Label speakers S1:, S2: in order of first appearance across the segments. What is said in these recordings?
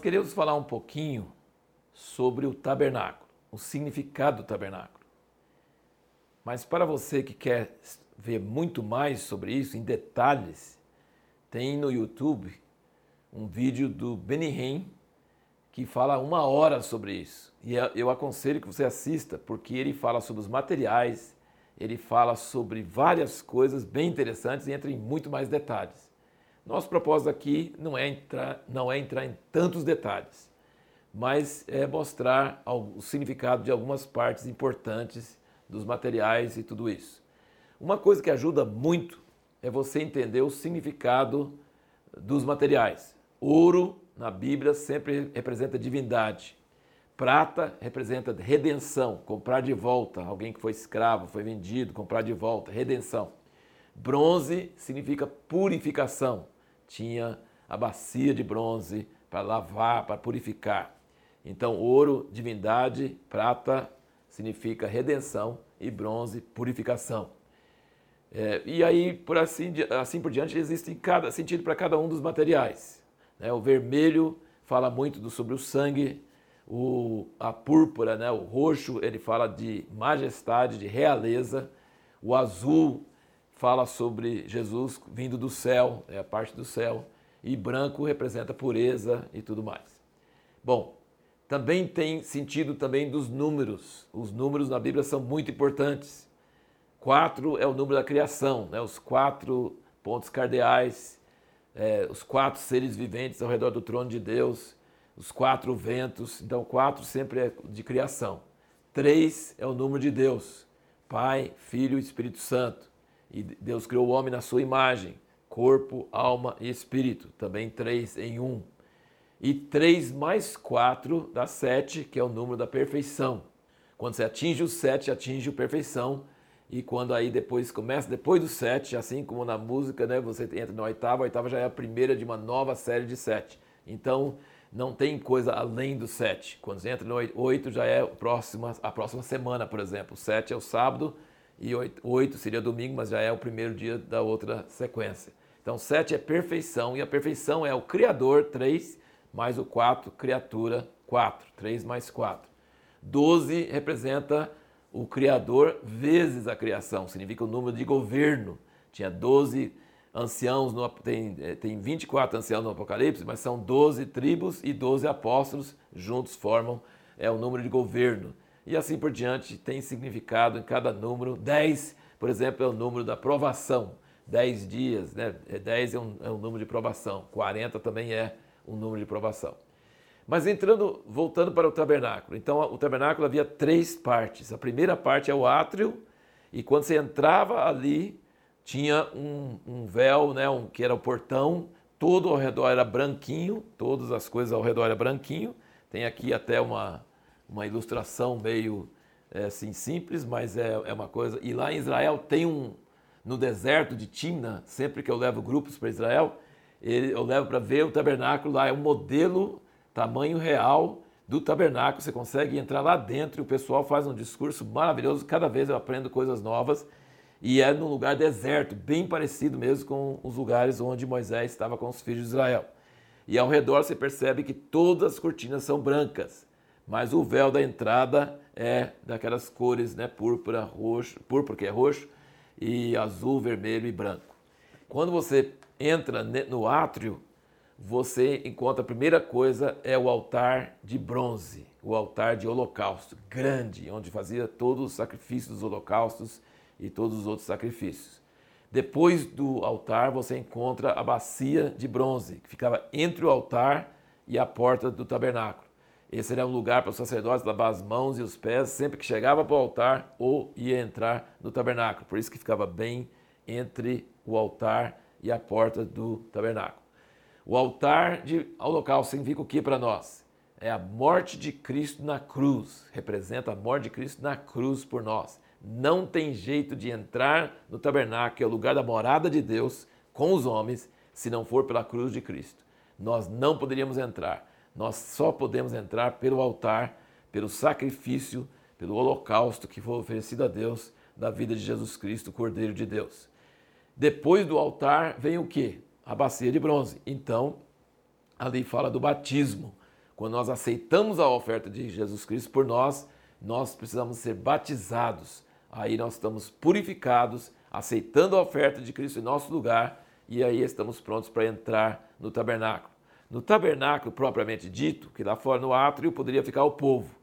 S1: nós queremos falar um pouquinho sobre o tabernáculo, o significado do tabernáculo. Mas para você que quer ver muito mais sobre isso, em detalhes, tem no YouTube um vídeo do Benny Hinn que fala uma hora sobre isso. E eu aconselho que você assista, porque ele fala sobre os materiais, ele fala sobre várias coisas bem interessantes e entra em muito mais detalhes. Nosso propósito aqui não é entrar, não é entrar em tantos detalhes, mas é mostrar o significado de algumas partes importantes dos materiais e tudo isso. Uma coisa que ajuda muito é você entender o significado dos materiais. Ouro na Bíblia sempre representa divindade. Prata representa redenção, comprar de volta, alguém que foi escravo, foi vendido, comprar de volta, redenção. Bronze significa purificação. Tinha a bacia de bronze para lavar, para purificar. Então, ouro, divindade, prata significa redenção e bronze, purificação. É, e aí, por assim, assim por diante, existe cada, sentido para cada um dos materiais. Né? O vermelho fala muito do, sobre o sangue, o, a púrpura, né? o roxo, ele fala de majestade, de realeza, o azul fala sobre Jesus vindo do céu, é a parte do céu, e branco representa pureza e tudo mais. Bom, também tem sentido também dos números. Os números na Bíblia são muito importantes. Quatro é o número da criação, né? os quatro pontos cardeais, é, os quatro seres viventes ao redor do trono de Deus, os quatro ventos. Então, quatro sempre é de criação. Três é o número de Deus, Pai, Filho e Espírito Santo. E Deus criou o homem na sua imagem, corpo, alma e espírito. Também três em um. E três mais quatro dá sete, que é o número da perfeição. Quando você atinge o sete, atinge a perfeição e quando aí depois começa, depois do sete, assim como na música, né, você entra na oitava, a oitava já é a primeira de uma nova série de sete. Então, não tem coisa além do sete. Quando você entra no oito, já é a próxima, a próxima semana, por exemplo. O sete é o sábado e oito, oito seria domingo, mas já é o primeiro dia da outra sequência. Então, sete é perfeição e a perfeição é o Criador, três, mais o quatro, criatura, quatro. Três mais quatro. Doze representa o Criador vezes a criação, significa o número de governo. Tinha 12 anciãos, no, tem, eh, tem 24 anciãos no Apocalipse, mas são 12 tribos e 12 apóstolos, juntos formam é, o número de governo. E assim por diante, tem significado em cada número. 10, por exemplo, é o número da provação. 10 dias, né? 10 é um, é um número de provação. 40 também é um número de provação. Mas entrando, voltando para o tabernáculo. Então, o tabernáculo havia três partes. A primeira parte é o átrio, e quando você entrava ali, tinha um, um véu, né, um, que era o portão, todo ao redor era branquinho, todas as coisas ao redor era branquinho. Tem aqui até uma, uma ilustração meio é, assim, simples, mas é, é uma coisa. E lá em Israel tem um, no deserto de Timna, sempre que eu levo grupos para Israel, eu levo para ver o tabernáculo lá, é um modelo tamanho real do tabernáculo. Você consegue entrar lá dentro e o pessoal faz um discurso maravilhoso. Cada vez eu aprendo coisas novas. E é num lugar deserto, bem parecido mesmo com os lugares onde Moisés estava com os filhos de Israel. E ao redor você percebe que todas as cortinas são brancas, mas o véu da entrada é daquelas cores, né, púrpura, roxo, púrpura que é roxo, e azul, vermelho e branco. Quando você entra no átrio, você encontra a primeira coisa é o altar de bronze, o altar de holocausto, grande, onde fazia todos os sacrifícios dos holocaustos e todos os outros sacrifícios. Depois do altar você encontra a bacia de bronze, que ficava entre o altar e a porta do tabernáculo. Esse era um lugar para os sacerdotes lavar as mãos e os pés sempre que chegava para o altar ou ia entrar no tabernáculo. Por isso que ficava bem entre o altar e a porta do tabernáculo. O altar de holocausto significa o que para nós? É a morte de Cristo na cruz, representa a morte de Cristo na cruz por nós. Não tem jeito de entrar no tabernáculo, que é o lugar da morada de Deus, com os homens, se não for pela cruz de Cristo. Nós não poderíamos entrar. Nós só podemos entrar pelo altar, pelo sacrifício, pelo holocausto que foi oferecido a Deus da vida de Jesus Cristo, Cordeiro de Deus. Depois do altar vem o que? a bacia de bronze. Então, ali fala do batismo. Quando nós aceitamos a oferta de Jesus Cristo por nós, nós precisamos ser batizados. Aí nós estamos purificados, aceitando a oferta de Cristo em nosso lugar, e aí estamos prontos para entrar no tabernáculo. No tabernáculo propriamente dito, que lá fora no átrio poderia ficar o povo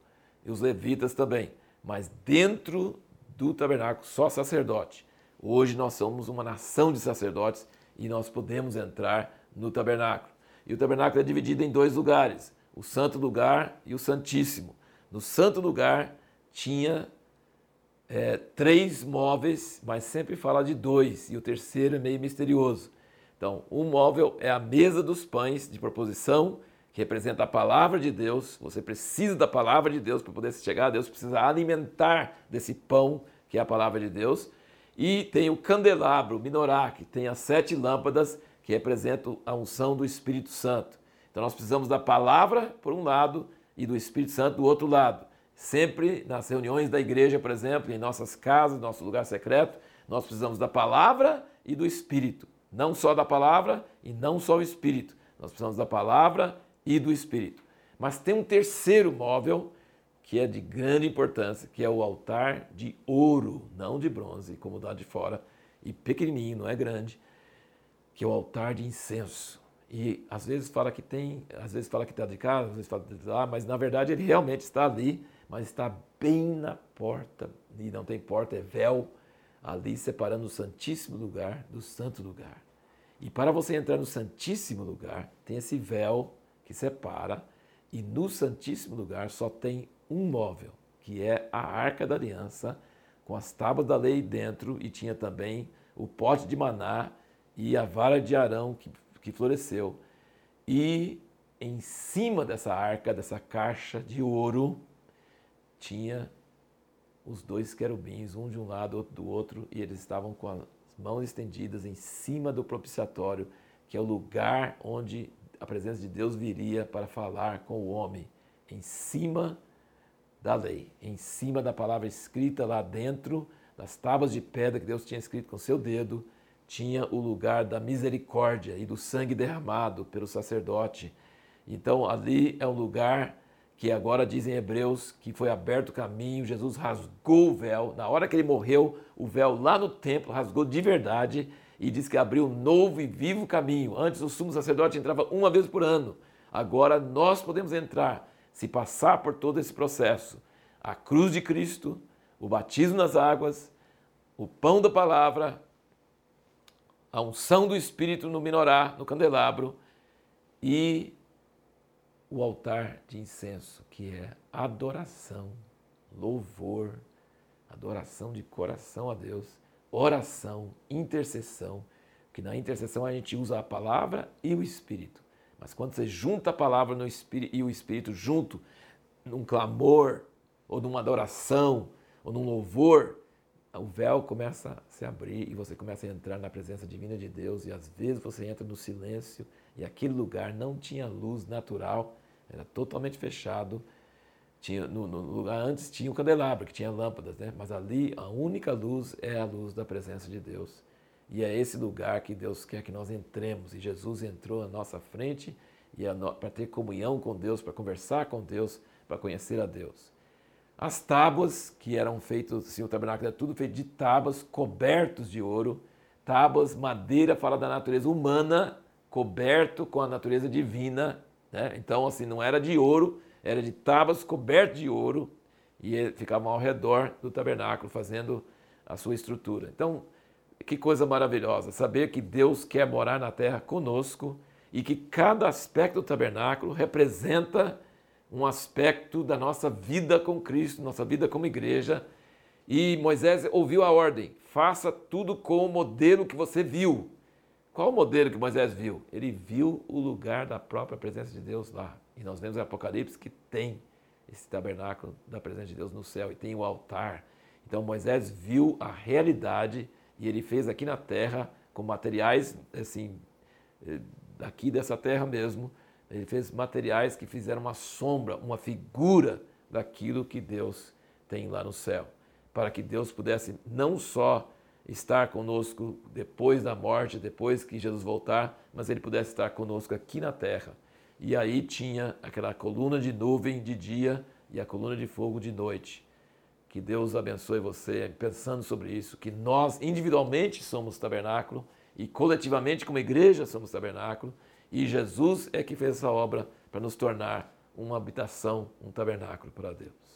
S1: e os levitas também, mas dentro do tabernáculo só sacerdote. Hoje nós somos uma nação de sacerdotes e nós podemos entrar no tabernáculo. E o tabernáculo é dividido em dois lugares: o santo lugar e o santíssimo. No santo lugar tinha é, três móveis, mas sempre fala de dois, e o terceiro é meio misterioso. Então, um móvel é a mesa dos pães de proposição, que representa a palavra de Deus. Você precisa da palavra de Deus para poder chegar a Deus, precisa alimentar desse pão, que é a palavra de Deus. E tem o candelabro, o minorá, que tem as sete lâmpadas que representam a unção do Espírito Santo. Então nós precisamos da palavra por um lado e do Espírito Santo do outro lado. Sempre nas reuniões da igreja, por exemplo, em nossas casas, nosso lugar secreto, nós precisamos da palavra e do Espírito. Não só da palavra e não só o Espírito. Nós precisamos da palavra e do Espírito. Mas tem um terceiro móvel que é de grande importância, que é o altar de ouro, não de bronze, como dá de fora, e pequenininho, não é grande, que é o altar de incenso. E às vezes fala que tem, às vezes fala que está de casa, às vezes fala que está lá, mas na verdade ele realmente está ali, mas está bem na porta, e não tem porta, é véu, ali separando o Santíssimo Lugar do Santo Lugar. E para você entrar no Santíssimo Lugar, tem esse véu que separa, e no Santíssimo Lugar só tem um móvel, que é a Arca da Aliança, com as tábuas da lei dentro, e tinha também o pote de maná e a vara de Arão que, que floresceu. E em cima dessa arca, dessa caixa de ouro, tinha os dois querubins, um de um lado, outro do outro, e eles estavam com as mãos estendidas em cima do propiciatório, que é o lugar onde a presença de Deus viria para falar com o homem, em cima da lei, em cima da palavra escrita lá dentro, das tábuas de pedra que Deus tinha escrito com seu dedo, tinha o lugar da misericórdia e do sangue derramado pelo sacerdote. Então ali é um lugar que agora dizem Hebreus que foi aberto o caminho, Jesus rasgou o véu. Na hora que ele morreu, o véu lá no templo rasgou de verdade e diz que abriu um novo e vivo caminho. Antes o sumo sacerdote entrava uma vez por ano. Agora nós podemos entrar se passar por todo esse processo, a cruz de Cristo, o batismo nas águas, o pão da palavra, a unção do Espírito no minorá, no candelabro e o altar de incenso, que é adoração, louvor, adoração de coração a Deus, oração, intercessão, que na intercessão a gente usa a palavra e o Espírito. Mas quando você junta a palavra no espírito, e o Espírito junto, num clamor, ou numa adoração, ou num louvor, o véu começa a se abrir e você começa a entrar na presença divina de Deus. E às vezes você entra no silêncio e aquele lugar não tinha luz natural, era totalmente fechado. Tinha, no, no lugar antes tinha o candelabro, que tinha lâmpadas, né? mas ali a única luz é a luz da presença de Deus. E é esse lugar que Deus quer que nós entremos. E Jesus entrou à nossa frente e para ter comunhão com Deus, para conversar com Deus, para conhecer a Deus. As tábuas que eram feitas, assim, o tabernáculo é tudo feito de tábuas cobertos de ouro. Tábuas, madeira, fala da natureza humana, coberto com a natureza divina. Né? Então, assim, não era de ouro, era de tábuas cobertas de ouro e ficavam ao redor do tabernáculo, fazendo a sua estrutura. Então, que coisa maravilhosa saber que Deus quer morar na terra conosco e que cada aspecto do tabernáculo representa um aspecto da nossa vida com Cristo, nossa vida como igreja. E Moisés ouviu a ordem: faça tudo com o modelo que você viu. Qual o modelo que Moisés viu? Ele viu o lugar da própria presença de Deus lá. E nós vemos em Apocalipse que tem esse tabernáculo da presença de Deus no céu e tem o altar. Então Moisés viu a realidade e ele fez aqui na terra com materiais assim eh, daqui dessa terra mesmo. Ele fez materiais que fizeram uma sombra, uma figura daquilo que Deus tem lá no céu, para que Deus pudesse não só estar conosco depois da morte, depois que Jesus voltar, mas ele pudesse estar conosco aqui na terra. e aí tinha aquela coluna de nuvem de dia e a coluna de fogo de noite. Que Deus abençoe você pensando sobre isso, que nós individualmente somos tabernáculo e coletivamente como igreja somos tabernáculo e Jesus é que fez essa obra para nos tornar uma habitação, um tabernáculo para Deus.